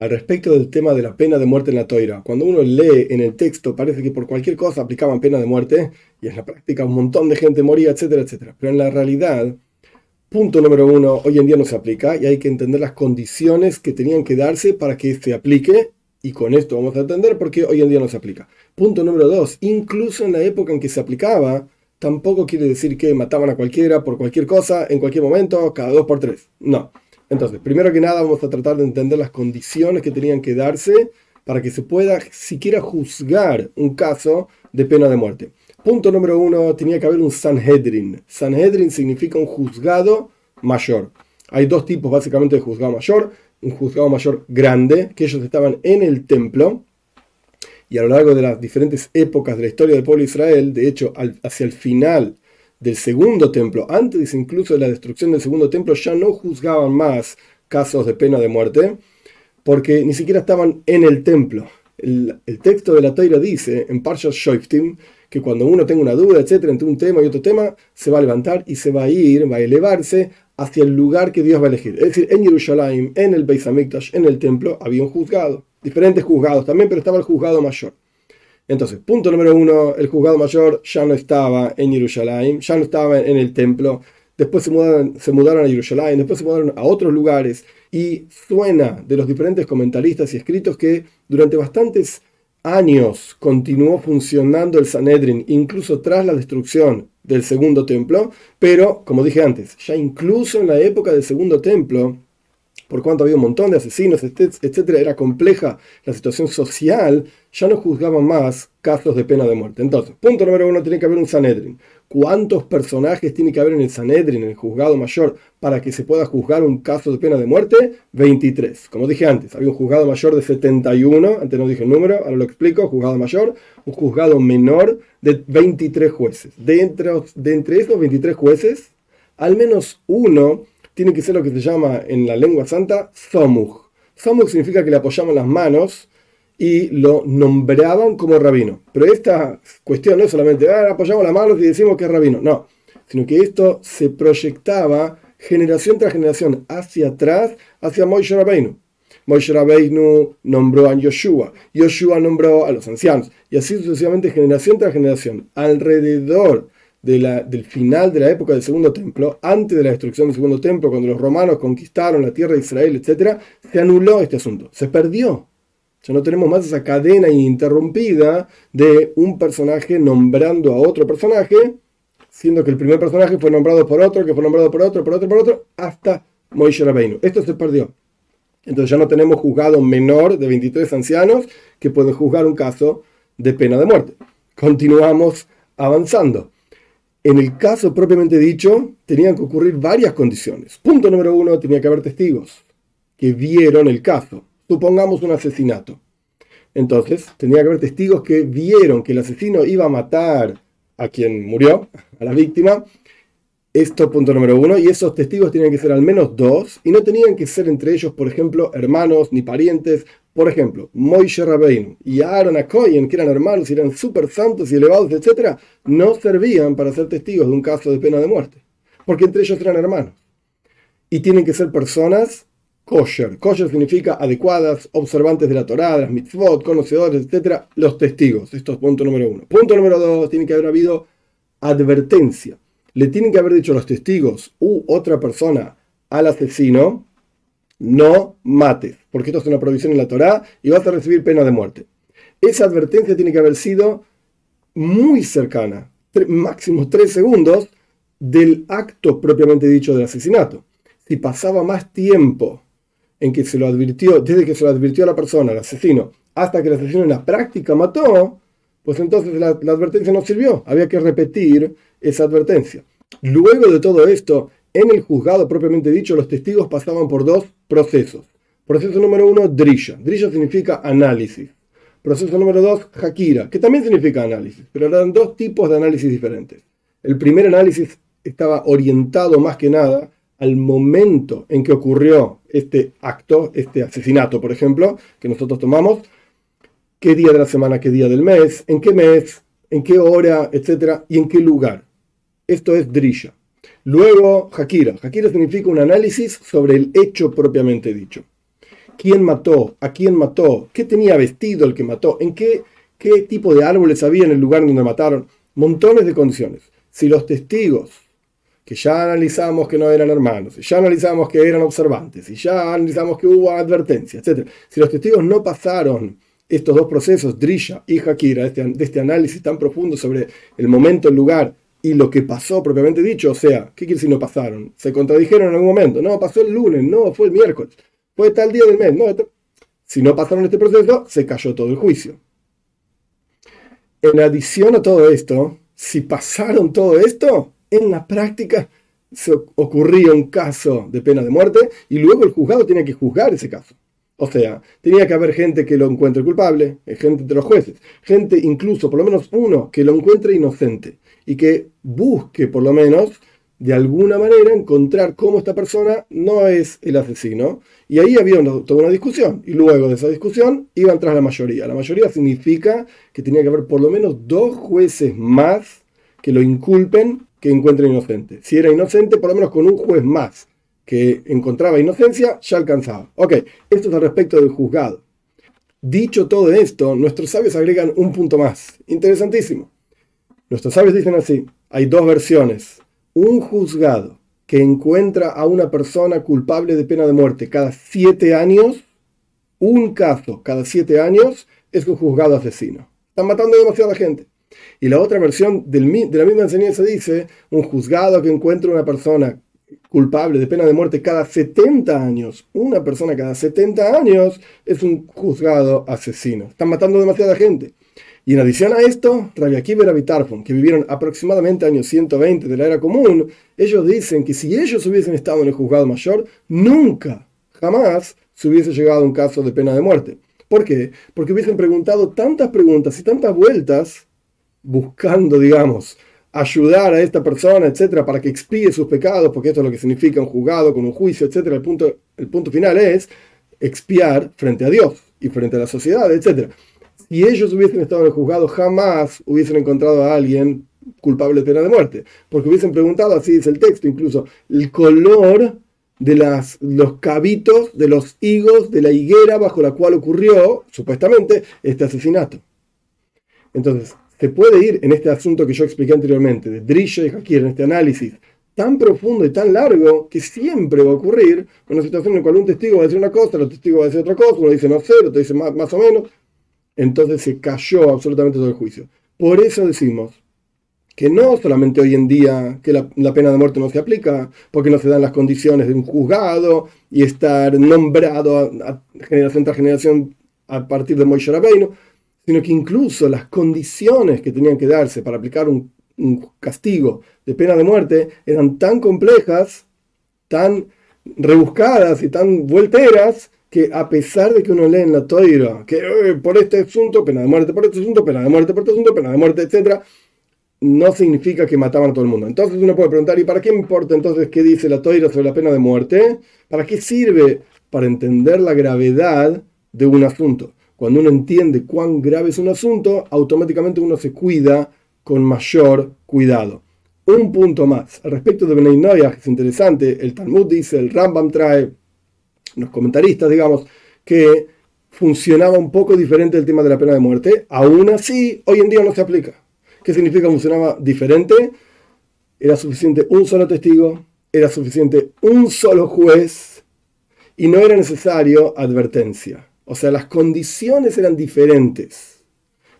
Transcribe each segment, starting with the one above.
Al respecto del tema de la pena de muerte en la toira, cuando uno lee en el texto parece que por cualquier cosa aplicaban pena de muerte y en la práctica un montón de gente moría, etcétera, etcétera. Pero en la realidad, punto número uno, hoy en día no se aplica y hay que entender las condiciones que tenían que darse para que se aplique y con esto vamos a entender por qué hoy en día no se aplica. Punto número dos, incluso en la época en que se aplicaba, tampoco quiere decir que mataban a cualquiera por cualquier cosa, en cualquier momento, cada dos por tres. No. Entonces, primero que nada vamos a tratar de entender las condiciones que tenían que darse para que se pueda siquiera juzgar un caso de pena de muerte. Punto número uno, tenía que haber un Sanhedrin. Sanhedrin significa un juzgado mayor. Hay dos tipos básicamente de juzgado mayor. Un juzgado mayor grande, que ellos estaban en el templo, y a lo largo de las diferentes épocas de la historia del pueblo de Israel, de hecho, hacia el final del segundo templo, antes incluso de la destrucción del segundo templo, ya no juzgaban más casos de pena de muerte, porque ni siquiera estaban en el templo. El, texto de la Toira dice en Parshas Shoiftim que cuando uno tenga una duda, etcétera, entre un tema y otro tema, se va a levantar y se va a ir, va a elevarse hacia el lugar que Dios va a elegir. Es decir, en Jerusalén, en el Beis Hamikdash, en el templo, había un juzgado. Diferentes juzgados también, pero estaba el juzgado mayor. Entonces, punto número uno, el juzgado mayor ya no estaba en Jerusalén, ya no estaba en el templo, después se mudaron, se mudaron a Jerusalén, después se mudaron a otros lugares, y suena de los diferentes comentaristas y escritos que durante bastantes años continuó funcionando el Sanedrin, incluso tras la destrucción del segundo templo, pero, como dije antes, ya incluso en la época del segundo templo, por cuanto había un montón de asesinos, etcétera, era compleja la situación social, ya no juzgaban más casos de pena de muerte. Entonces, punto número uno, tiene que haber un Sanedrin. ¿Cuántos personajes tiene que haber en el Sanedrin, en el juzgado mayor, para que se pueda juzgar un caso de pena de muerte? 23. Como dije antes, había un juzgado mayor de 71, antes no dije el número, ahora lo explico, juzgado mayor, un juzgado menor de 23 jueces. De de entre esos 23 jueces, al menos uno tiene que ser lo que se llama en la lengua santa Zomug. Zomug significa que le apoyamos las manos y lo nombraban como rabino. Pero esta cuestión no es solamente, ah, apoyamos las manos y decimos que es rabino. No, sino que esto se proyectaba generación tras generación hacia atrás, hacia Moishe Rabbeinu. Moishe Rabbeinu nombró a Yoshua, Yoshua nombró a los ancianos, y así sucesivamente generación tras generación, alrededor del final de la época del segundo templo, antes de la destrucción del segundo templo, cuando los romanos conquistaron la tierra de Israel, etc., se anuló este asunto, se perdió. Ya no tenemos más esa cadena ininterrumpida de un personaje nombrando a otro personaje, siendo que el primer personaje fue nombrado por otro, que fue nombrado por otro, por otro, por otro, hasta Moishe Rabbeinu. Esto se perdió. Entonces ya no tenemos juzgado menor de 23 ancianos que pueden juzgar un caso de pena de muerte. Continuamos avanzando. En el caso propiamente dicho, tenían que ocurrir varias condiciones. Punto número uno, tenía que haber testigos que vieron el caso. Supongamos un asesinato. Entonces, tenía que haber testigos que vieron que el asesino iba a matar a quien murió, a la víctima. Esto punto número uno. Y esos testigos tenían que ser al menos dos. Y no tenían que ser entre ellos, por ejemplo, hermanos ni parientes por ejemplo, Moishe Rabbeinu y Aaron Akoyen, que eran hermanos y eran súper santos y elevados, etc., no servían para ser testigos de un caso de pena de muerte, porque entre ellos eran hermanos. Y tienen que ser personas kosher. Kosher significa adecuadas, observantes de la Torah, de las mitzvot, conocedores, etc., los testigos. Esto es punto número uno. Punto número dos, tiene que haber habido advertencia. Le tienen que haber dicho los testigos u otra persona al asesino, no mates, porque esto es una provisión en la Torá y vas a recibir pena de muerte. Esa advertencia tiene que haber sido muy cercana, máximo tres segundos del acto propiamente dicho del asesinato. Si pasaba más tiempo en que se lo advirtió, desde que se lo advirtió a la persona, al asesino, hasta que el asesino en la práctica mató, pues entonces la advertencia no sirvió. Había que repetir esa advertencia. Luego de todo esto, en el juzgado propiamente dicho, los testigos pasaban por dos procesos. Proceso número uno, Drisha. Drisha significa análisis. Proceso número dos, Hakira, que también significa análisis, pero eran dos tipos de análisis diferentes. El primer análisis estaba orientado más que nada al momento en que ocurrió este acto, este asesinato, por ejemplo, que nosotros tomamos, qué día de la semana, qué día del mes, en qué mes, en qué hora, etcétera, y en qué lugar. Esto es Drisha. Luego, Hakira. Hakira significa un análisis sobre el hecho propiamente dicho. Quién mató, a quién mató, qué tenía vestido el que mató, en qué, qué tipo de árboles había en el lugar donde mataron, montones de condiciones. Si los testigos, que ya analizamos que no eran hermanos, ya analizamos que eran observantes, y ya analizamos que hubo advertencia, etc. Si los testigos no pasaron estos dos procesos, Drisha y Hakira, este, de este análisis tan profundo sobre el momento, el lugar y lo que pasó propiamente dicho, o sea, ¿qué quiere decir no pasaron? ¿Se contradijeron en algún momento? No, pasó el lunes, no, fue el miércoles, fue tal día del mes. Si no pasaron este proceso, se cayó todo el juicio. En adición a todo esto, si pasaron todo esto, en la práctica se ocurría un caso de pena de muerte y luego el juzgado tiene que juzgar ese caso. O sea, tenía que haber gente que lo encuentre culpable, eh, gente de los jueces, gente incluso, por lo menos uno, que lo encuentre inocente y que busque por lo menos de alguna manera encontrar cómo esta persona no es el asesino. Y ahí había toda una discusión. Y luego de esa discusión iban tras la mayoría. La mayoría significa que tenía que haber por lo menos dos jueces más que lo inculpen que encuentren inocente. Si era inocente, por lo menos con un juez más que encontraba inocencia, ya alcanzaba. Ok, esto es al respecto del juzgado. Dicho todo esto, nuestros sabios agregan un punto más, interesantísimo. Nuestros sabios dicen así, hay dos versiones. Un juzgado que encuentra a una persona culpable de pena de muerte cada siete años, un caso cada siete años, es un juzgado asesino. Están matando demasiada gente. Y la otra versión de la misma enseñanza dice, un juzgado que encuentra una persona culpable de pena de muerte cada 70 años, una persona cada 70 años es un juzgado asesino. Están matando demasiada gente. Y en adición a esto, Rabbi Akiva y que vivieron aproximadamente años 120 de la era común, ellos dicen que si ellos hubiesen estado en el juzgado mayor, nunca, jamás se hubiese llegado a un caso de pena de muerte. ¿Por qué? Porque hubiesen preguntado tantas preguntas y tantas vueltas buscando, digamos, ayudar a esta persona, etcétera, para que expíe sus pecados, porque esto es lo que significa un juzgado con un juicio, etcétera. El punto, el punto final es expiar frente a Dios y frente a la sociedad, etcétera. Si ellos hubiesen estado en el juzgado, jamás hubiesen encontrado a alguien culpable de pena de muerte, porque hubiesen preguntado, así dice el texto, incluso el color de las, los cabitos de los higos de la higuera bajo la cual ocurrió, supuestamente, este asesinato. Entonces, se puede ir en este asunto que yo expliqué anteriormente, de Drisha y Hakir, en este análisis tan profundo y tan largo que siempre va a ocurrir una situación en la cual un testigo va a decir una cosa, el otro testigo va a decir otra cosa, uno dice no sé, otro dice más, más o menos. Entonces se cayó absolutamente todo el juicio. Por eso decimos que no solamente hoy en día que la, pena de muerte no se aplica, porque no se dan las condiciones de un juzgado y estar nombrado a, generación tras generación a partir de Moishe Rabbeinu, sino que incluso las condiciones que tenían que darse para aplicar un, castigo de pena de muerte eran tan complejas, tan rebuscadas y tan vuelteras, que a pesar de que uno lee en la toira que eh, por este asunto, pena de muerte, por este asunto, pena de muerte, por este asunto, pena de muerte, etc., no significa que mataban a todo el mundo. Entonces uno puede preguntar, ¿y para qué importa entonces qué dice la toira sobre la pena de muerte? ¿Para qué sirve? Para entender la gravedad de un asunto. Cuando uno entiende cuán grave es un asunto, automáticamente uno se cuida con mayor cuidado. Un punto más. Al respecto de Benay es interesante, el Talmud dice, el Rambam trae, los comentaristas, digamos, que funcionaba un poco diferente el tema de la pena de muerte. Aún así, hoy en día no se aplica. ¿Qué significa funcionaba diferente? Era suficiente un solo testigo, era suficiente un solo juez y no era necesario advertencia. O sea, las condiciones eran diferentes.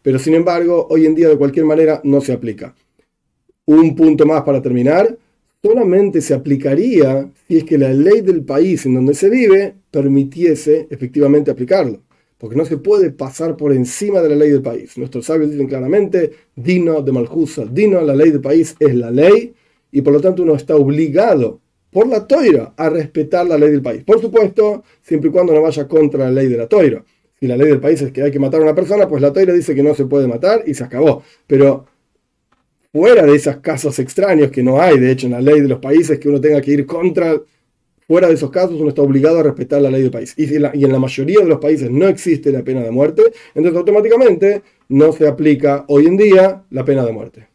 Pero sin embargo, hoy en día de cualquier manera no se aplica. Un punto más para terminar. Solamente se aplicaría si es que la ley del país en donde se vive permitiese efectivamente aplicarlo. Porque no se puede pasar por encima de la ley del país. Nuestros sabios dicen claramente, Dino de Maljusa, Dino, la ley del país es la ley y por lo tanto uno está obligado por la toira a respetar la ley del país. Por supuesto, siempre y cuando no vaya contra la ley de la toira. Si la ley del país es que hay que matar a una persona, pues la toira dice que no se puede matar y se acabó. Pero fuera de esos casos extraños que no hay, de hecho, en la ley de los países que uno tenga que ir contra, fuera de esos casos uno está obligado a respetar la ley del país. Y, y en la mayoría de los países no existe la pena de muerte, entonces automáticamente no se aplica hoy en día la pena de muerte.